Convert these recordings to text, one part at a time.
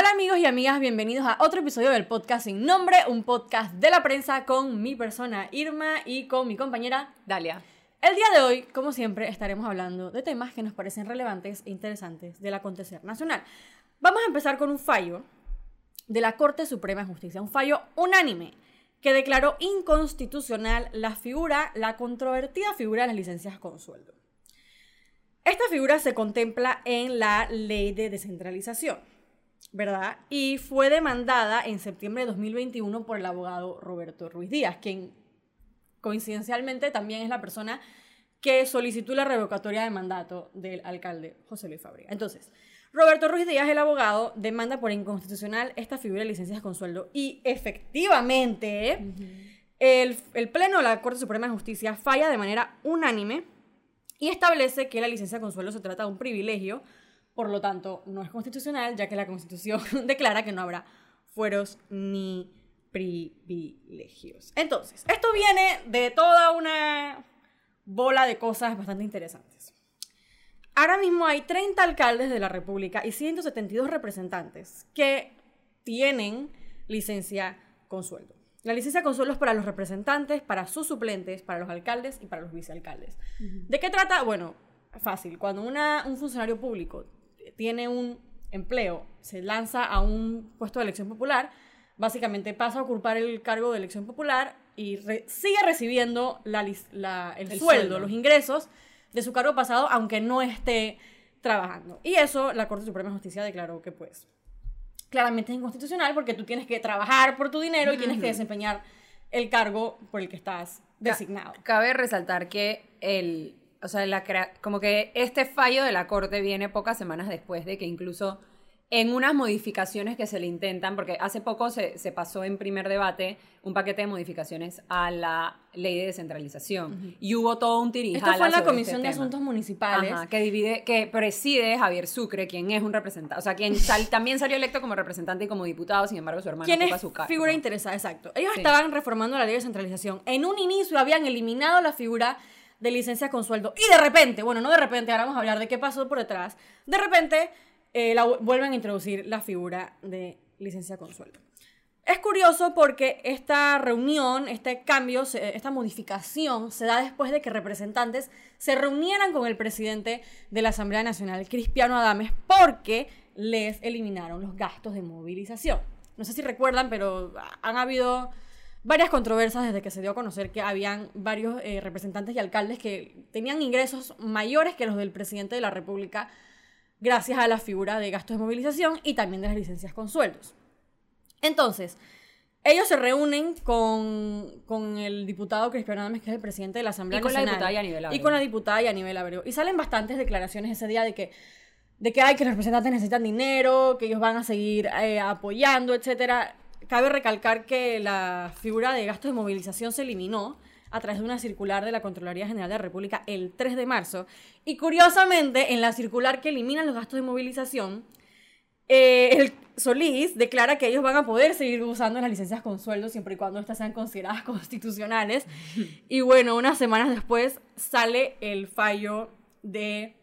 Hola amigos y amigas, bienvenidos a otro episodio del podcast sin nombre, un podcast de la prensa con mi persona Irma y con mi compañera Dalia. El día de hoy, como siempre, estaremos hablando de temas que nos parecen relevantes e interesantes del acontecer nacional. Vamos a empezar con un fallo de la Corte Suprema de Justicia, un fallo unánime que declaró inconstitucional la figura, la controvertida figura de las licencias con sueldo. Esta figura se contempla en la ley de descentralización, ¿verdad? Y fue demandada en septiembre de 2021 por el abogado Roberto Ruiz Díaz, quien coincidencialmente también es la persona que solicitó la revocatoria de mandato del alcalde José Luis Fábrega. Entonces, Roberto Ruiz Díaz, el abogado, demanda por inconstitucional esta figura de licencias con sueldo y efectivamente el, el Pleno de la Corte Suprema de Justicia falla de manera unánime y establece que la licencia con sueldo se trata de un privilegio, por lo tanto no es constitucional, ya que la Constitución declara que no habrá fueros ni privilegios. Entonces, esto viene de toda una bola de cosas bastante interesantes. Ahora mismo hay 30 alcaldes de la República y 172 representantes que tienen licencia con sueldo. La licencia con sueldo es para los representantes, para sus suplentes, para los alcaldes y para los vicealcaldes. ¿De qué trata? Bueno, fácil. Cuando una, un funcionario público tiene un empleo, se lanza a un puesto de elección popular, básicamente pasa a ocupar el cargo de elección popular y sigue recibiendo la, la, el, sueldo, sueldo, los ingresos de su cargo pasado, aunque no esté trabajando. Y eso la Corte Suprema de Justicia declaró que pues claramente es inconstitucional porque tú tienes que trabajar por tu dinero y tienes que desempeñar el cargo por el que estás designado. Cabe resaltar que el, o sea, la, como que este fallo de la Corte viene pocas semanas después de que incluso en unas modificaciones que se le intentan, porque hace poco se, se, pasó en primer debate un paquete de modificaciones a la ley de descentralización y hubo todo un tirijala Esto fue en la sobre Comisión este de tema. Asuntos Municipales. Ajá, que divide, que preside Javier Sucre, quien es un representante, o sea, quien sal- también salió electo como representante y como diputado, sin embargo su hermano ¿Quién ocupa es su cargo. figura interesada? Exacto. Ellos Sí. estaban reformando la ley de descentralización. En un inicio habían eliminado la figura de licencia con sueldo. Y de repente, bueno, no de repente, ahora vamos a hablar de qué pasó por detrás. De repente, eh, la, vuelven a introducir la figura de licencia con sueldo. Es curioso porque esta reunión, este cambio, esta modificación se da después de que representantes se reunieran con el presidente de la Asamblea Nacional, Cristiano Adames, porque les eliminaron los gastos de movilización. No sé si recuerdan, pero han habido varias controversias desde que se dio a conocer que habían varios eh, representantes y alcaldes que tenían ingresos mayores que los del presidente de la República gracias a la figura de gastos de movilización y también de las licencias con sueldos. Entonces, ellos se reúnen con, con el diputado Cristiano Adames, que es el presidente de la Asamblea Y con la Nacional. diputada Yanibel Y con la diputada Yanibel Abreu. Y salen bastantes declaraciones ese día de que, de que, hay que los representantes necesitan dinero, que ellos van a seguir eh, apoyando, etcétera. Cabe recalcar que la figura de gastos de movilización se eliminó a través de una circular de la Contraloría General de la República el 3 de marzo. Y curiosamente, en la circular que eliminan los gastos de movilización, eh, el Solís declara que ellos van a poder seguir usando las licencias con sueldo siempre y cuando estas sean consideradas constitucionales. Y bueno, unas semanas después sale el fallo de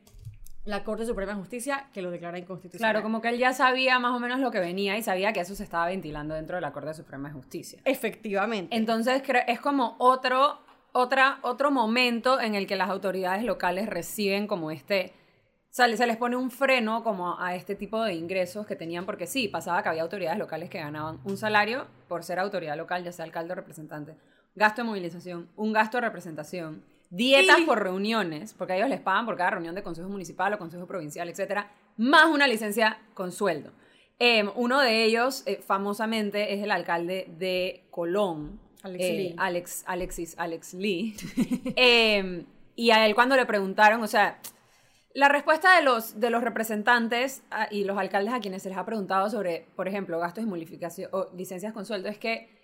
la Corte Suprema de Justicia que lo declara inconstitucional. Claro, como que él ya sabía más o menos lo que venía y sabía que eso se estaba ventilando dentro de la Corte Suprema de Justicia. Efectivamente. Entonces es como otro, otra, otro momento en el que las autoridades locales reciben como este... O sea, se les pone un freno como a este tipo de ingresos que tenían, porque sí, pasaba que había autoridades locales que ganaban un salario por ser autoridad local, ya sea alcalde o representante, gasto de movilización, un gasto de representación, dietas Y- por reuniones, porque a ellos les pagan por cada reunión de consejo municipal o consejo provincial, etcétera, más una licencia con sueldo. Eh, uno de ellos, eh, famosamente, es el alcalde de Colón, Alex eh, Lee. Alex, Alexis, Alex Lee. Eh, y a él cuando le preguntaron, o sea, la respuesta de los, de los representantes ah, y los alcaldes a quienes se les ha preguntado sobre, por ejemplo, gastos de modificación o licencias con sueldo es que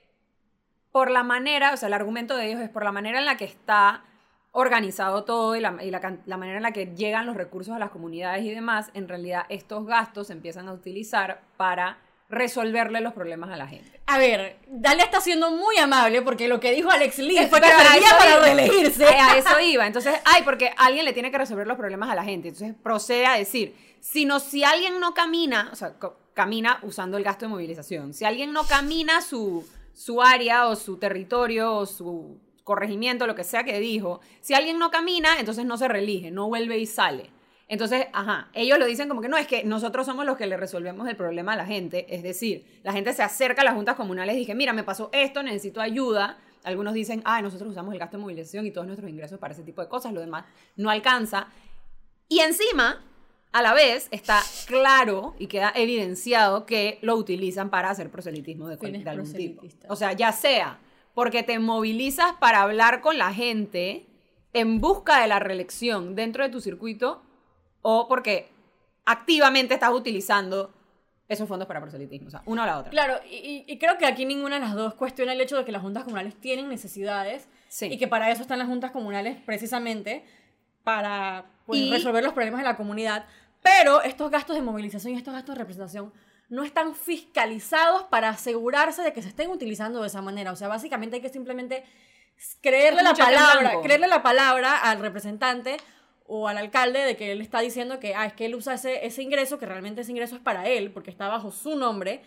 por la manera, o sea, el argumento de ellos es por la manera en la que está organizado todo y, la, y la can- la manera en la que llegan los recursos a las comunidades y demás, en realidad estos gastos se empiezan a utilizar para resolverle los problemas a la gente. A ver, Dalia está siendo muy amable porque lo que dijo Alex Lee fue que servía para reelegirse. A eso iba. Entonces, ay, porque alguien le tiene que resolver los problemas a la gente. Entonces, procede a decir, si, no, si alguien no camina, o sea, camina usando el gasto de movilización. Si alguien no camina su, su área o su territorio o su corregimiento, lo que sea que dijo, si alguien no camina, entonces no se reelige, no vuelve y sale. Entonces, ajá, ellos lo dicen como que no, es que nosotros somos los que le resolvemos el problema a la gente. Es decir, la gente se acerca a las juntas comunales y dice, mira, me pasó esto, necesito ayuda. Algunos dicen, ah, nosotros usamos el gasto de movilización y todos nuestros ingresos para ese tipo de cosas, lo demás no alcanza. Y encima, a la vez, está claro y queda evidenciado que lo utilizan para hacer proselitismo de, de algún tipo. O sea, ya sea porque te movilizas para hablar con la gente en busca de la reelección dentro de tu circuito o porque activamente estás utilizando esos fondos para proselitismo. O sea, una o la otra. Claro, y, creo que aquí ninguna de las dos cuestiona el hecho de que las juntas comunales tienen necesidades Sí. y que para eso están las juntas comunales precisamente para pues, Y- resolver los problemas de la comunidad. Pero estos gastos de movilización y estos gastos de representación no están fiscalizados para asegurarse de que se estén utilizando de esa manera. O sea, básicamente hay que simplemente creerle Es la palabra, creerle la palabra al representante o al alcalde de que él está diciendo que, ah, es que él usa ese, ese ingreso, que realmente ese ingreso es para él, porque está bajo su nombre,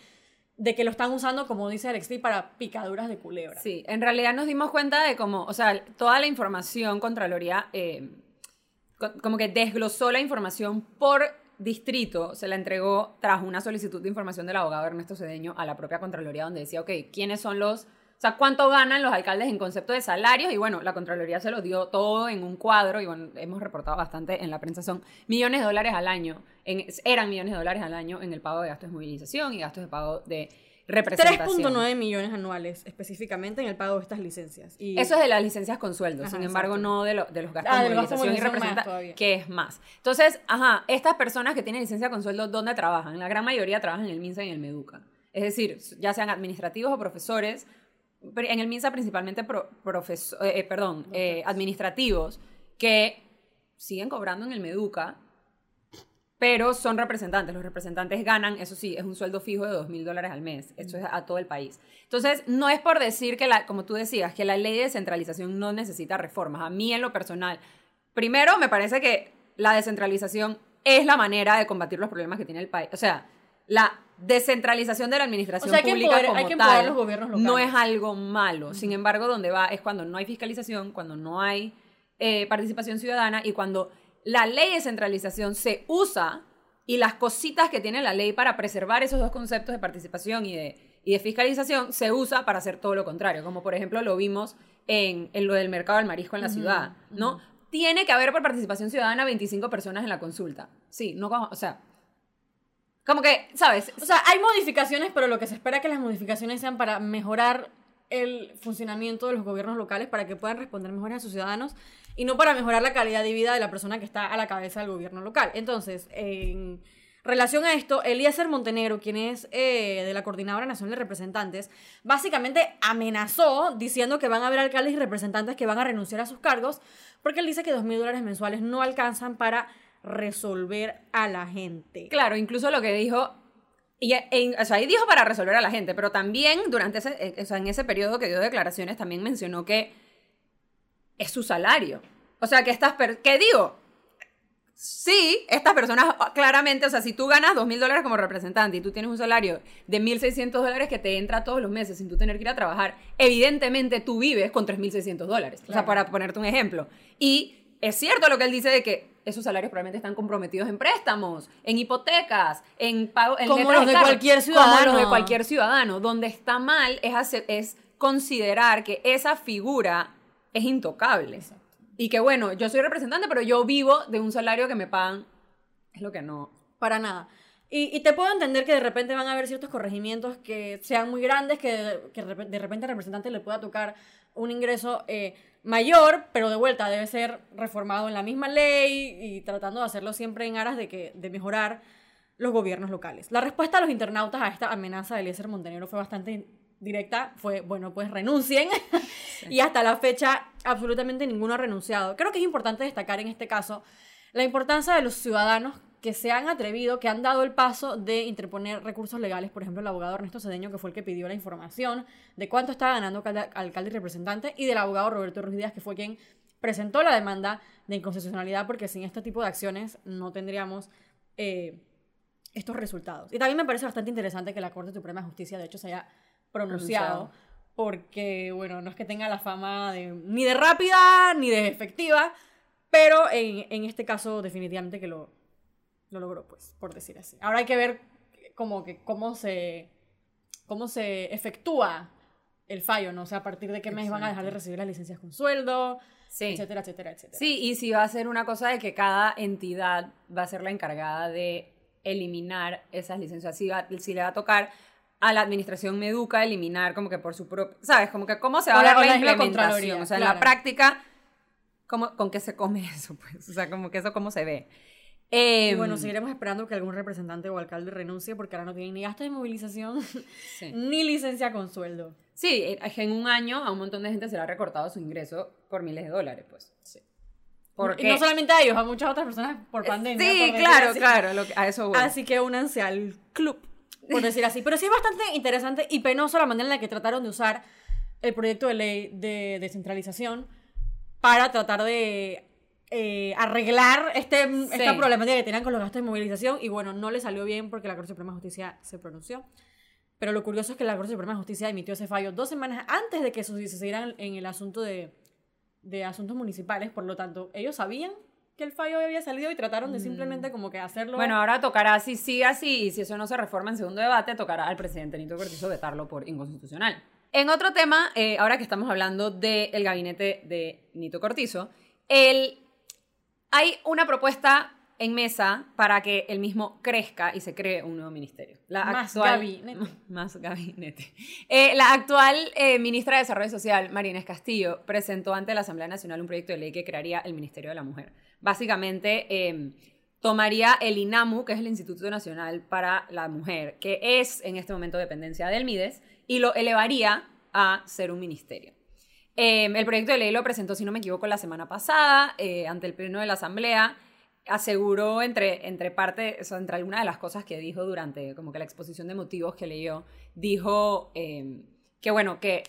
de que lo están usando, como dice Alex Lee, para picaduras de culebra. Sí, en realidad nos dimos cuenta de cómo, o sea, toda la información Contraloría, eh, co- como que desglosó la información por distrito, se la entregó tras una solicitud de información del abogado Ernesto Cedeño a la propia Contraloría, donde decía, ok, ¿quiénes son los, o sea, cuánto ganan los alcaldes en concepto de salarios? Y bueno, la Contraloría se los dio todo en un cuadro, y bueno, hemos reportado bastante en la prensa, son millones de dólares al año, eran millones de dólares al año en el pago de gastos de movilización y gastos de pago de representación. 3.9 millones anuales específicamente en el pago de estas licencias. Y Eso es de las licencias con sueldo, Ajá, sin embargo, exacto. no de, lo- de los gastos Ah, de movilización y todavía. que es más. Entonces, ajá, estas personas que tienen licencia con sueldo, ¿dónde trabajan? La gran mayoría trabajan en el MINSA y en el MEDUCA. Es decir, ya sean administrativos o profesores, en el MINSA principalmente pro- eh, eh, perdón, eh, administrativos, que siguen cobrando en el MEDUCA, pero son representantes. Los representantes ganan, eso sí, es un sueldo fijo de dos mil dólares al mes. Eso es a todo el país. Entonces, no es por decir que, la, como tú decías, que la ley de descentralización no necesita reformas. A mí, en lo personal, primero, me parece que la descentralización es la manera de combatir los problemas que tiene el país. O sea, la descentralización de la administración O sea, pública empoderar- como que tal los gobiernos no es algo malo. Sin embargo, donde va es cuando no hay fiscalización, cuando no hay eh, participación ciudadana y cuando la ley de centralización se usa y las cositas que tiene la ley para preservar esos dos conceptos de participación y de, y de fiscalización se usa para hacer todo lo contrario, como por ejemplo lo vimos en, en lo del mercado del marisco en la ciudad, ¿no? Tiene que haber por participación ciudadana 25 personas en la consulta. Sí, no, como- o sea, como que, ¿sabes? O sea, hay modificaciones, pero lo que se espera es que las modificaciones sean para mejorar el funcionamiento de los gobiernos locales para que puedan responder mejor a sus ciudadanos y no para mejorar la calidad de vida de la persona que está a la cabeza del gobierno local. Entonces, en relación a esto, Eliezer Montenegro, quien es eh, de la Coordinadora Nacional de Representantes, básicamente amenazó diciendo que van a haber alcaldes y representantes que van a renunciar a sus cargos porque él dice que dos mil dólares mensuales no alcanzan para resolver a la gente. Claro, incluso lo que dijo, en- o sea, ahí dijo para resolver a la gente, pero también durante ese, eh, o sea, en ese periodo que dio declaraciones, también mencionó que es su salario. O sea, que estas, per- que digo, sí, estas personas ah, claramente, o sea, si tú ganas dos mil dólares como representante y tú tienes un salario de 1.600 dólares que te entra todos los meses sin tú tener que ir a trabajar, evidentemente tú vives con 3.600 dólares. O sea, Claro. para ponerte un ejemplo. Y es cierto lo que él dice de que esos salarios probablemente están comprometidos en préstamos, en hipotecas, en pago, en Como los de cualquier Como ciudadano. los de cualquier ciudadano. Donde está mal es, hacer- es considerar que esa figura es intocable. Y que bueno, yo soy representante, pero yo vivo de un salario que me pagan. Es lo que no. Para nada. Y, te puedo entender que de repente van a haber ciertos corregimientos que sean muy grandes, que, que de repe- de repente al representante le pueda tocar un ingreso eh, mayor, pero de vuelta debe ser reformado en la misma ley y tratando de hacerlo siempre en aras de, que, de mejorar los gobiernos locales. La respuesta de los internautas a esta amenaza de Eliezer Montenegro fue bastante directa, fue, bueno, pues renuncien. y hasta la fecha absolutamente ninguno ha renunciado. Creo que es importante destacar en este caso la importancia de los ciudadanos que se han atrevido, que han dado el paso de interponer recursos legales, por ejemplo, el abogado Ernesto Cedeño, que fue el que pidió la información de cuánto estaba ganando cada alcalde y representante, y del abogado Roberto Ruiz Díaz, que fue quien presentó la demanda de inconstitucionalidad, porque sin este tipo de acciones no tendríamos eh, estos resultados. Y también me parece bastante interesante que la Corte Suprema de Justicia, de hecho, se haya pronunciado, Pronunciado. porque, bueno, no es que tenga la fama de, ni de rápida ni de efectiva, pero en, en este caso definitivamente que lo, lo logró, pues, por decir así. Ahora hay que ver como que cómo se, cómo se efectúa el fallo, ¿no? O sea, a partir de qué mes van a dejar de recibir las licencias con sueldo, Sí. etcétera, etcétera, etcétera. Sí, y si va a ser una cosa de que cada entidad va a ser la encargada de eliminar esas licencias, si, va- si le va a tocar a la administración Meduca eliminar como que por su propio, ¿sabes? Como que cómo se va a dar la la implementación, o sea, en claro. la práctica, ¿cómo, ¿con qué se come eso? Pues, o sea, como que eso cómo se ve. Y Em, bueno, seguiremos esperando que algún representante o alcalde renuncie porque ahora no tienen ni gasto de movilización sí. ni licencia con sueldo. Sí, eh, en un año a un montón de gente se le ha recortado su ingreso por miles de dólares, pues. Sí. Y no solamente a ellos, a muchas otras personas por pandemia. por Sí, decir claro, claro, lo que- a eso voy. Así que únanse al club, por decir así. Pero sí es bastante interesante y penoso la manera en la que trataron de usar el proyecto de ley de descentralización para tratar de eh, arreglar este, esta problemática que tenían con los gastos de movilización. Y bueno, no le salió bien porque la Corte Suprema de Justicia se pronunció. Pero lo curioso es que la Corte Suprema de Justicia emitió ese fallo dos semanas antes de que sucedieran en el asunto de, de asuntos municipales. Por lo tanto, ellos sabían que el fallo había salido y trataron de simplemente como que hacerlo. Bueno, ahora tocará, si sigue así y si eso no se reforma en segundo debate, tocará al presidente Nito Cortizo vetarlo por inconstitucional. En otro tema, eh, ahora que estamos hablando del gabinete de Nito Cortizo, el, hay una propuesta en mesa para que el mismo crezca y se cree un nuevo ministerio. La Más actual, gabinete. Más gabinete. Eh, la actual eh, ministra de Desarrollo Social, María Inés Castillo, presentó ante la Asamblea Nacional un proyecto de ley que crearía el Ministerio de la Mujer. Básicamente, eh, tomaría el INAMU, que es el Instituto Nacional para la Mujer, que es en este momento dependencia del MIDES, y lo elevaría a ser un ministerio. Eh, el proyecto de ley lo presentó, si no me equivoco, la semana pasada eh, ante el Pleno de la Asamblea. Aseguró entre, entre parte, entre algunas de las cosas que dijo durante como que la exposición de motivos que leyó, dijo eh, que bueno, que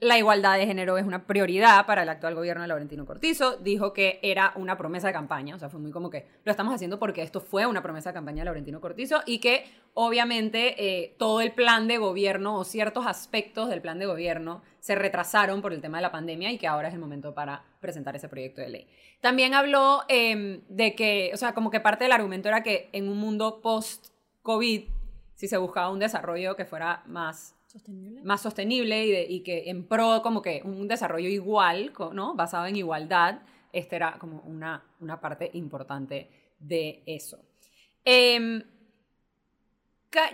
la igualdad de género es una prioridad para el actual gobierno de Laurentino Cortizo. Dijo que era una promesa de campaña, o sea, fue muy como que lo estamos haciendo porque esto fue una promesa de campaña de Laurentino Cortizo y que obviamente eh, todo el plan de gobierno o ciertos aspectos del plan de gobierno se retrasaron por el tema de la pandemia y que ahora es el momento para presentar ese proyecto de ley. También habló eh, de que, o sea, como que parte del argumento era que en un mundo post-COVID, si se buscaba un desarrollo que fuera más Más sostenible y, que en pro como que un desarrollo igual, ¿no? Basado en igualdad, esta era como una, una parte importante de eso. Em,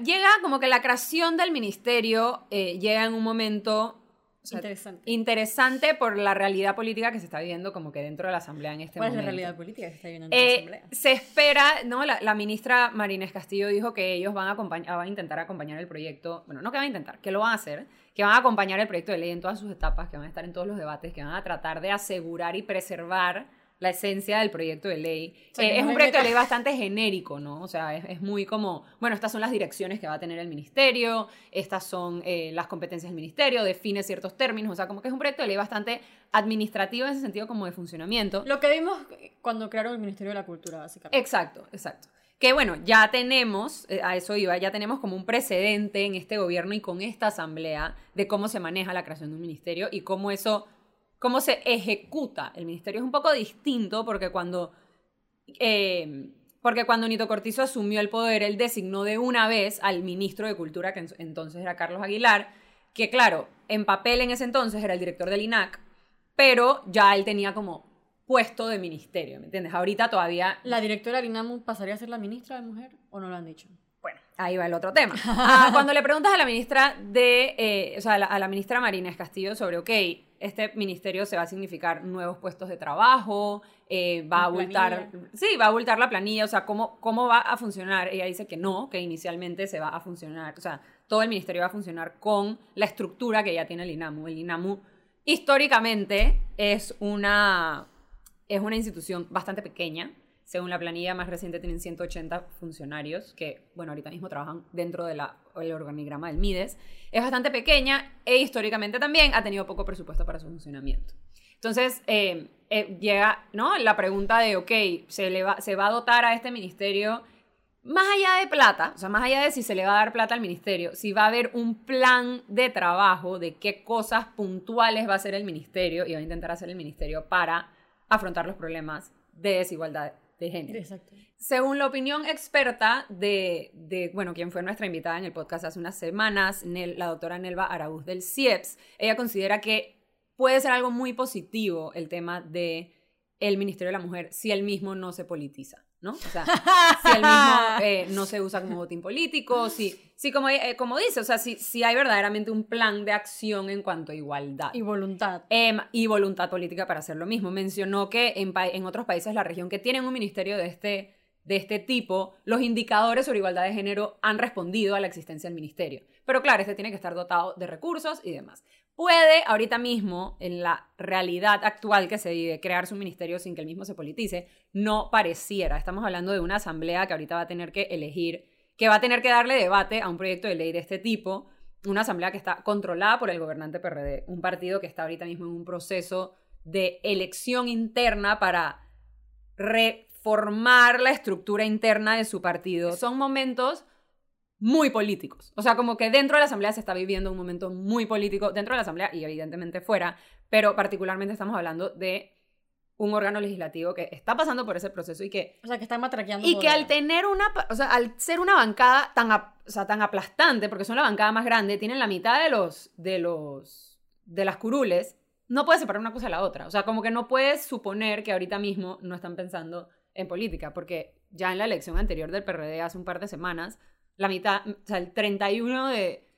llega como que la creación del ministerio eh, llega en un momento o sea, Interesante. interesante por la realidad política que se está viviendo como que dentro de la asamblea en este ¿Cuál es momento. la realidad política que está viviendo en la Eh, Asamblea? se espera, ¿no? La, la ministra Marínez Castillo dijo que ellos van a, acompañar, van a intentar acompañar el proyecto, bueno, no que van a intentar, que lo van a hacer, que van a acompañar el proyecto de ley en todas sus etapas, que van a estar en todos los debates, que van a tratar de asegurar y preservar la esencia del proyecto de ley. O sea, que Eh, es un proyecto de ley bastante genérico, ¿no? O sea, es, es muy como, bueno, estas son las direcciones que va a tener el ministerio, estas son eh, las competencias del ministerio, define ciertos términos, o sea, como que es un proyecto de ley bastante administrativo en ese sentido como de funcionamiento. Lo que vimos cuando crearon el Ministerio de la Cultura, básicamente. Exacto, exacto. Que bueno, ya tenemos, eh, a eso iba, ya tenemos como un precedente en este gobierno y con esta asamblea de cómo se maneja la creación de un ministerio y cómo eso, cómo se ejecuta el ministerio. Es un poco distinto porque cuando, eh, porque cuando Nito Cortizo asumió el poder, él designó de una vez al ministro de Cultura, que en- entonces era Carlos Aguilar, que claro, en papel en ese entonces era el director del INAC, pero ya él tenía como puesto de ministerio, ¿me entiendes? Ahorita todavía ¿La directora del INAMU pasaría a ser la ministra de Mujer o no lo han dicho? Bueno, ahí va el otro tema. Ah, cuando le preguntas a la ministra de, eh, o sea, a la, a la ministra Marínez Castillo sobre, ok, este ministerio se va a significar nuevos puestos de trabajo, eh, va a abultar, sí, va a abultar la planilla, o sea, ¿cómo, cómo va a funcionar? Ella dice que no, que inicialmente se va a funcionar, o sea, todo el ministerio va a funcionar con la estructura que ya tiene el INAMU. El INAMU históricamente es una, es una institución bastante pequeña. Según la planilla más reciente, tienen 180 funcionarios que, bueno, ahorita mismo trabajan dentro del organigrama del MIDES. Es bastante pequeña e históricamente también ha tenido poco presupuesto para su funcionamiento. Entonces, eh, eh, llega ¿no? la pregunta de, ok, ¿se, le va, ¿se va a dotar a este ministerio más allá de plata, o sea, más allá de si se le va a dar plata al ministerio, si va a haber un plan de trabajo de qué cosas puntuales va a hacer el ministerio y va a intentar hacer el ministerio para afrontar los problemas de desigualdad de género. Exacto. Según la opinión experta de, de, bueno, quien fue nuestra invitada en el podcast hace unas semanas, Nel- la doctora Nelva Araúz del CIEPS, ella considera que puede ser algo muy positivo el tema de el Ministerio de la Mujer si él mismo no se politiza, ¿no? O sea, si él mismo eh, no se usa como botín político, si, si como, eh, como dice, o sea, si, si hay verdaderamente un plan de acción en cuanto a igualdad. Y voluntad. Em, y voluntad política para hacer lo mismo. Mencionó que en, en otros países de la región que tienen un ministerio de este, de este tipo, los indicadores sobre igualdad de género han respondido a la existencia del ministerio. Pero claro, este tiene que estar dotado de recursos y demás. Puede ahorita mismo, en la realidad actual que se vive, crearse un ministerio sin que el mismo se politice, no pareciera. Estamos hablando de una asamblea que ahorita va a tener que elegir, que va a tener que darle debate a un proyecto de ley de este tipo, una asamblea que está controlada por el gobernante PRD, un partido que está ahorita mismo en un proceso de elección interna para reformar la estructura interna de su partido. Son momentos muy políticos. O sea, como que dentro de la asamblea se está viviendo un momento muy político, dentro de la asamblea y evidentemente fuera, pero particularmente estamos hablando de un órgano legislativo que está pasando por ese proceso y que O sea, que están matraqueando. y que al tener una, o sea, al ser una bancada tan, ap- o sea, tan aplastante, porque son la bancada más grande, tienen la mitad de los, de los, de las curules, no puedes separar una cosa de la otra. O sea, como que no puedes suponer que ahorita mismo no están pensando en política, porque ya en la elección anterior del PRD hace un par de semanas, la mitad, o sea, el 31 de...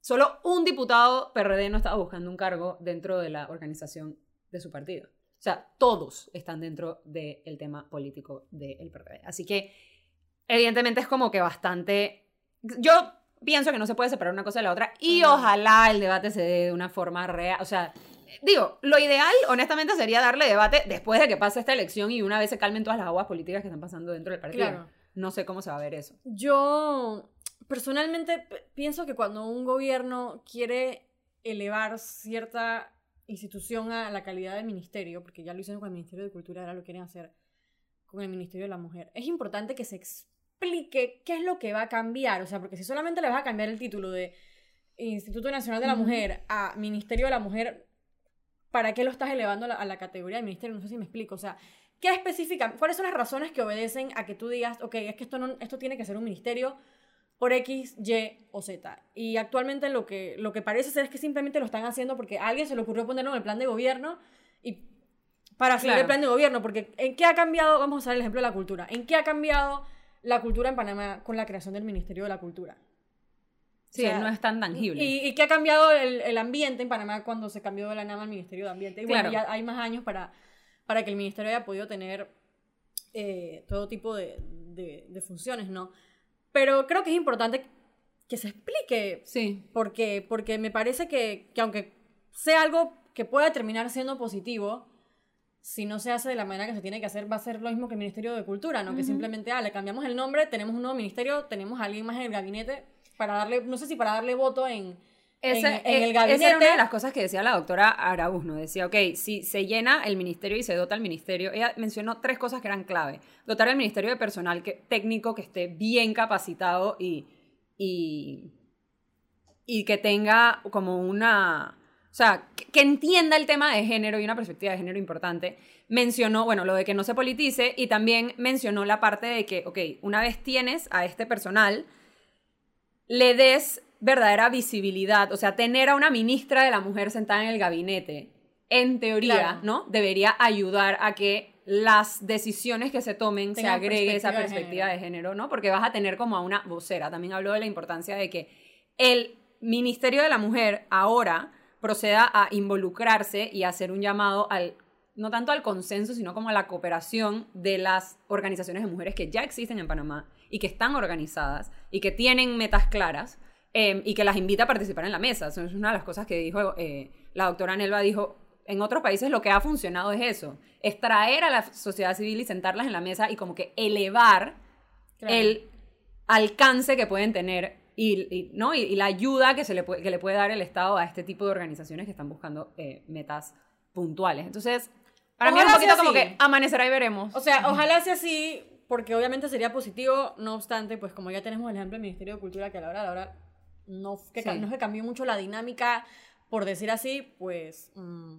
Solo un diputado PRD no estaba buscando un cargo dentro de la organización de su partido. O sea, todos están dentro del tema político del PRD. Así que, evidentemente, es como que bastante... Yo pienso que no se puede separar una cosa de la otra y ojalá el debate se dé de una forma real. O sea, digo, lo ideal, honestamente, sería darle debate después de que pase esta elección y una vez se calmen todas las aguas políticas que están pasando dentro del partido. Claro. No sé cómo se va a ver eso. Yo personalmente pienso que cuando un gobierno quiere elevar cierta institución a la calidad del ministerio, porque ya lo hicieron con el Ministerio de Cultura, ahora lo quieren hacer con el Ministerio de la Mujer, es importante que se explique qué es lo que va a cambiar, o sea, porque si solamente le vas a cambiar el título de Instituto Nacional de la. Mujer a Ministerio de la Mujer, ¿para qué lo estás elevando a la, a la categoría de ministerio? No sé si me explico, o sea, ¿qué especifican? ¿Cuáles son las razones que obedecen a que tú digas, ok, es que esto, no, esto tiene que ser un ministerio por X, Y o Z? Y actualmente lo que, lo que parece ser es que simplemente lo están haciendo porque a alguien se le ocurrió ponerlo en el plan de gobierno y para hacer Claro. el plan de gobierno, porque ¿en qué ha cambiado? Vamos a usar el ejemplo de la cultura. ¿En qué ha cambiado la cultura en Panamá con la creación del Ministerio de la Cultura? Sí, O sea, no es tan tangible. ¿Y, y qué ha cambiado el, el ambiente en Panamá cuando se cambió de la NAMA al Ministerio de Ambiente? Y bueno, Claro. ya hay más años para, para que el Ministerio haya podido tener eh, todo tipo de, de- de funciones, ¿no? Pero creo que es importante que se explique Sí. por qué, porque me parece que, que aunque sea algo que pueda terminar siendo positivo, si no se hace de la manera que se tiene que hacer, va a ser lo mismo que el Ministerio de Cultura, ¿no? Que Ujú. simplemente, ah, le cambiamos el nombre, tenemos un nuevo ministerio, tenemos a alguien más en el gabinete para darle, no sé si para darle voto en, Esa, en, en eh, el gabinete. esa era una de las cosas que decía la doctora Araúz, ¿no? Decía, ok, si se llena el ministerio y se dota el ministerio, ella mencionó tres cosas que eran clave. Dotar el ministerio de personal que, técnico que esté bien capacitado y, y, y que tenga como una... O sea, que, que entienda el tema de género y una perspectiva de género importante. Mencionó, bueno, lo de que no se politice y también mencionó la parte de que, ok, una vez tienes a este personal, le des verdadera visibilidad, o sea, tener a una ministra de la mujer sentada en el gabinete, en teoría, Claro. ¿no? Debería ayudar a que las decisiones que se tomen se agregue esa perspectiva de género, ¿no? Porque vas a tener como a una vocera. También habló de la importancia de que el Ministerio de la Mujer ahora proceda a involucrarse y hacer un llamado al no tanto al consenso, sino como a la cooperación de las organizaciones de mujeres que ya existen en Panamá y que están organizadas y que tienen metas claras eh, y que las invita a participar en la mesa. Eso es una de las cosas que dijo eh, la doctora Nelva, dijo, en otros países lo que ha funcionado es eso, es traer a la sociedad civil y sentarlas en la mesa y como que elevar Claro. el alcance que pueden tener y, y, ¿no? y, y la ayuda que, se le puede, que le puede dar el Estado a este tipo de organizaciones que están buscando eh, metas puntuales. Entonces, para mí es un Ojalá poquito como que amanecerá y veremos. O sea, ojalá sea así, porque obviamente sería positivo, no obstante, pues como ya tenemos el ejemplo del Ministerio de Cultura, que a la hora, a la hora, no, que, Sí. no es que cambió mucho la dinámica, por decir así, pues mm,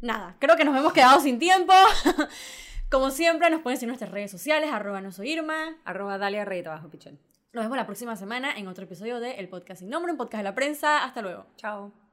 nada, creo que nos hemos quedado sin tiempo. como siempre, nos pueden seguir en nuestras redes sociales, arroba no soy Irma. Arroba Dalia Rey abajo Pichel. Nos vemos la próxima semana en otro episodio de El Podcast Sin Nombre, un podcast de la prensa. Hasta luego. Chao.